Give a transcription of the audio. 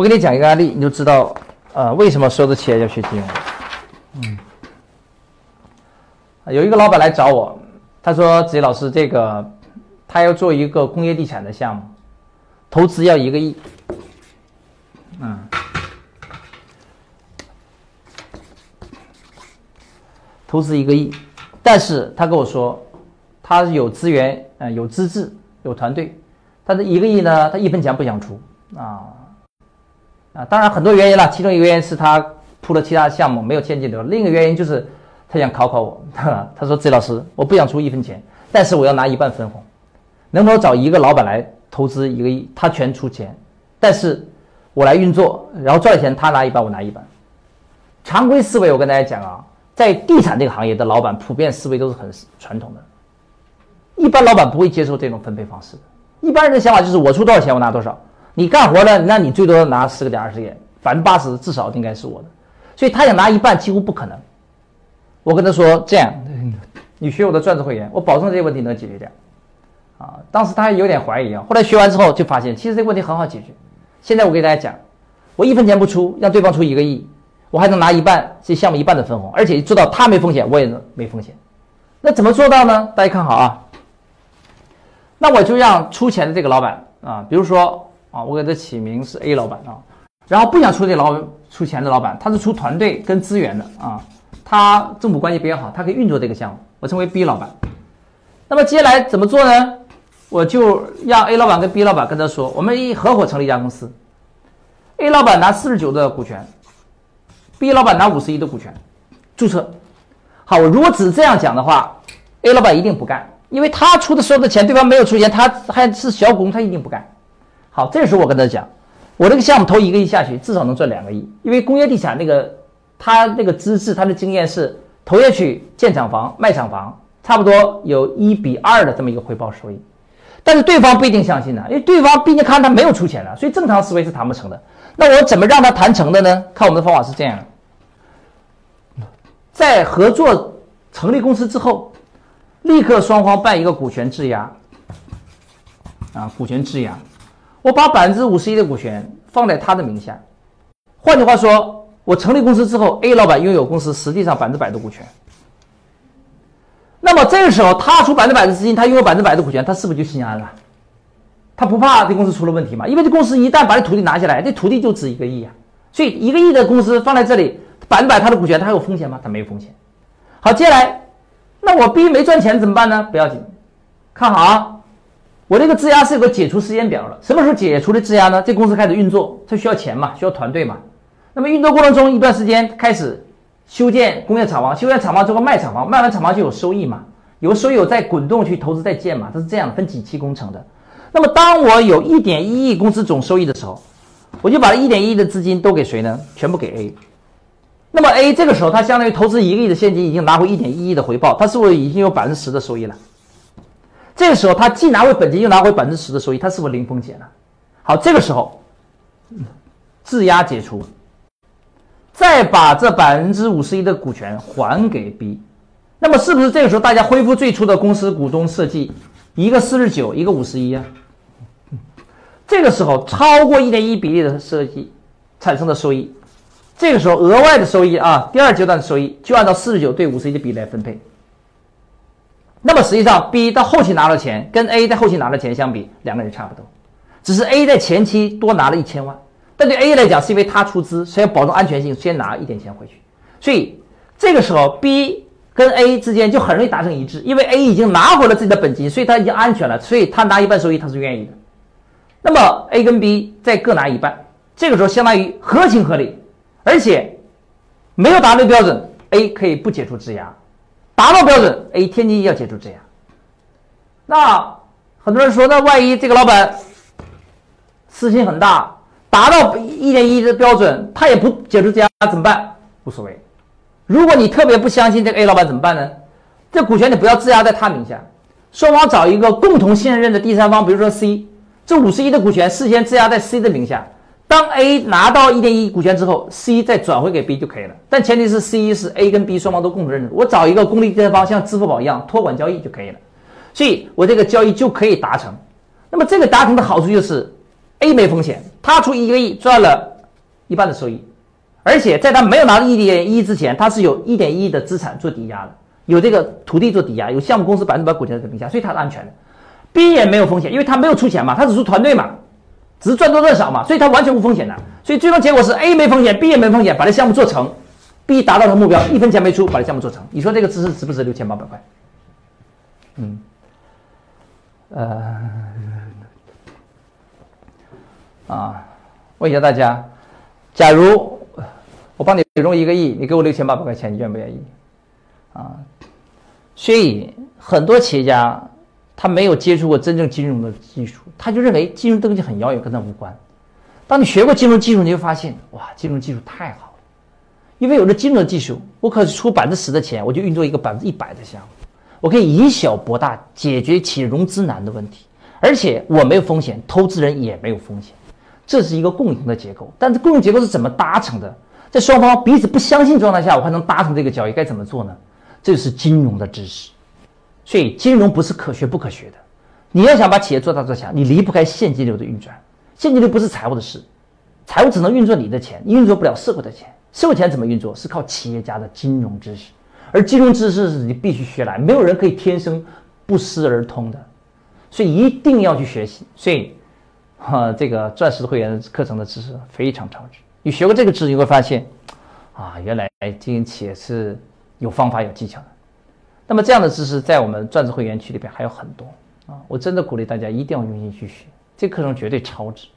我给你讲一个案例，你就知道，呃，为什么所有的企业要学金融。嗯，有一个老板来找我，他说：“子怡老师，这个他要做一个工业地产的项目，投资要一个亿。”嗯，投资一个亿，但是他跟我说，他有资源，呃，有资质，有团队，他的一个亿呢，他一分钱不想出啊。啊，当然很多原因了，其中一个原因是他铺了其他项目没有现金流，另一个原因就是他想考考我。他说：“周老师，我不想出一分钱，但是我要拿一半分红，能否找一个老板来投资一个亿，他全出钱，但是我来运作，然后赚钱他拿一半，我拿一半。常规思维，我跟大家讲啊，在地产这个行业的老板普遍思维都是很传统的，一般老板不会接受这种分配方式。一般人的想法就是我出多少钱，我拿多少。”你干活了，那你最多拿十个点、二十个点，百分之八十至少应该是我的，所以他想拿一半几乎不可能。我跟他说这样，你学我的钻石会员，我保证这些问题能解决掉。啊，当时他还有点怀疑啊，后来学完之后就发现，其实这个问题很好解决。现在我给大家讲，我一分钱不出，让对方出一个亿，我还能拿一半这项目一半的分红，而且做到他没风险，我也能没风险。那怎么做到呢？大家看好啊，那我就让出钱的这个老板啊，比如说。啊，我给他起名是 A 老板啊，然后不想出这老出钱的老板，他是出团队跟资源的啊，他政府关系比较好，他可以运作这个项目，我称为 B 老板。那么接下来怎么做呢？我就让 A 老板跟 B 老板跟他说，我们一合伙成立一家公司，A 老板拿四十九的股权，B 老板拿五十一的股权，注册。好，我如果只这样讲的话，A 老板一定不干，因为他出的所有的钱，对方没有出钱，他还是小股东，他一定不干。好，这时候我跟他讲，我这个项目投一个亿下去，至少能赚两个亿，因为工业地产那个他那个资质，他的经验是投下去建厂房、卖厂房，差不多有一比二的这么一个回报收益。但是对方不一定相信呢，因为对方毕竟看他没有出钱了，所以正常思维是谈不成的。那我怎么让他谈成的呢？看我们的方法是这样：在合作成立公司之后，立刻双方办一个股权质押，啊，股权质押。我把百分之五十一的股权放在他的名下，换句话说，我成立公司之后，A 老板拥有公司实际上百分之百的股权。那么这个时候，他出百分之百的资金，他拥有百分之百的股权，他是不是就心安了？他不怕这公司出了问题吗？因为这公司一旦把这土地拿下来，这土地就值一个亿啊。所以一个亿的公司放在这里，百分之百他的股权，他还有风险吗？他没有风险。好，接下来，那我 B 没赚钱怎么办呢？不要紧，看好啊。我这个质押是有个解除时间表的，什么时候解除的质押呢？这公司开始运作，它需要钱嘛，需要团队嘛。那么运作过程中一段时间开始修建工业厂房，修建厂房之后卖厂房，卖完厂房就有收益嘛，有收益有再滚动去投资再建嘛，它是这样分几期工程的。那么当我有一点一亿公司总收益的时候，我就把一点一亿的资金都给谁呢？全部给 A。那么 A 这个时候它相当于投资一个亿的现金已经拿回一点一亿的回报，它是不是已经有百分之十的收益了？这个时候，他既拿回本金，又拿回百分之十的收益，他是不是零风险了？好，这个时候，质押解除，再把这百分之五十一的股权还给 B，那么是不是这个时候大家恢复最初的公司股东设计，一个四十九，一个五十一啊？这个时候超过一点一比例的设计产生的收益，这个时候额外的收益啊，第二阶段的收益就按照四十九对五十一的比例来分配。那么实际上，B 到后期拿了钱跟 A 在后期拿的钱相比，两个人差不多，只是 A 在前期多拿了一千万，但对 A 来讲，是因为他出资，所以要保证安全性，先拿一点钱回去。所以这个时候，B 跟 A 之间就很容易达成一致，因为 A 已经拿回了自己的本金，所以他已经安全了，所以他拿一半收益他是愿意的。那么 A 跟 B 再各拿一半，这个时候相当于合情合理，而且没有达到标准，A 可以不解除质押。达到标准，A 天津要解除质押。那很多人说，那万一这个老板私心很大，达到一点一的标准，他也不解除质押怎么办？无所谓。如果你特别不相信这个 A 老板怎么办呢？这股权你不要质押在他名下，双方找一个共同信任的第三方，比如说 C，这五十亿的股权事先质押在 C 的名下。当 A 拿到一点一股权之后，C 再转回给 B 就可以了。但前提是 C 是 A 跟 B 双方都共同认识。我找一个公立第三方，像支付宝一样托管交易就可以了。所以我这个交易就可以达成。那么这个达成的好处就是 A 没风险，他出一个亿赚了一半的收益，而且在他没有拿到一点一之前，他是有一点一亿的资产做抵押的，有这个土地做抵押，有项目公司百分之百股权在名下，所以他是安全的。B 也没有风险，因为他没有出钱嘛，他只出团队嘛，只是赚多赚少嘛，所以它完全无风险的。所以最终结果是 A 没风险，B 也没风险，把这项目做成，B 达到了目标，一分钱没出，把这项目做成。你说这个知识值不值六千八百块？嗯，呃，啊，问一下大家，假如我帮你融一个亿，你给我六千八百块钱，你愿不愿意？啊，所以很多企业家。他没有接触过真正金融的技术，他就认为金融东西很遥远，跟他无关。当你学过金融技术，你会发现，哇，金融技术太好了，因为有了金融的技术，我可以出百分之十的钱，我就运作一个百分之一百的项目，我可以以小博大，解决企业融资难的问题，而且我没有风险，投资人也没有风险，这是一个共赢的结构。但是共赢结构是怎么达成的？在双方彼此不相信状态下，我还能达成这个交易，该怎么做呢？这就是金融的知识。所以金融不是可学不可学的，你要想把企业做大做强，你离不开现金流的运转。现金流不是财务的事，财务只能运作你的钱，运作不了社会的钱。社会钱怎么运作？是靠企业家的金融知识，而金融知识是你必须学来，没有人可以天生不思而通的，所以一定要去学习。所以，哈，这个钻石会员课程的知识非常超值。你学过这个知识，你会发现，啊，原来经营企业是有方法有技巧的。那么这样的知识在我们钻石会员区里边还有很多啊！我真的鼓励大家一定要用心去学，这课程绝对超值。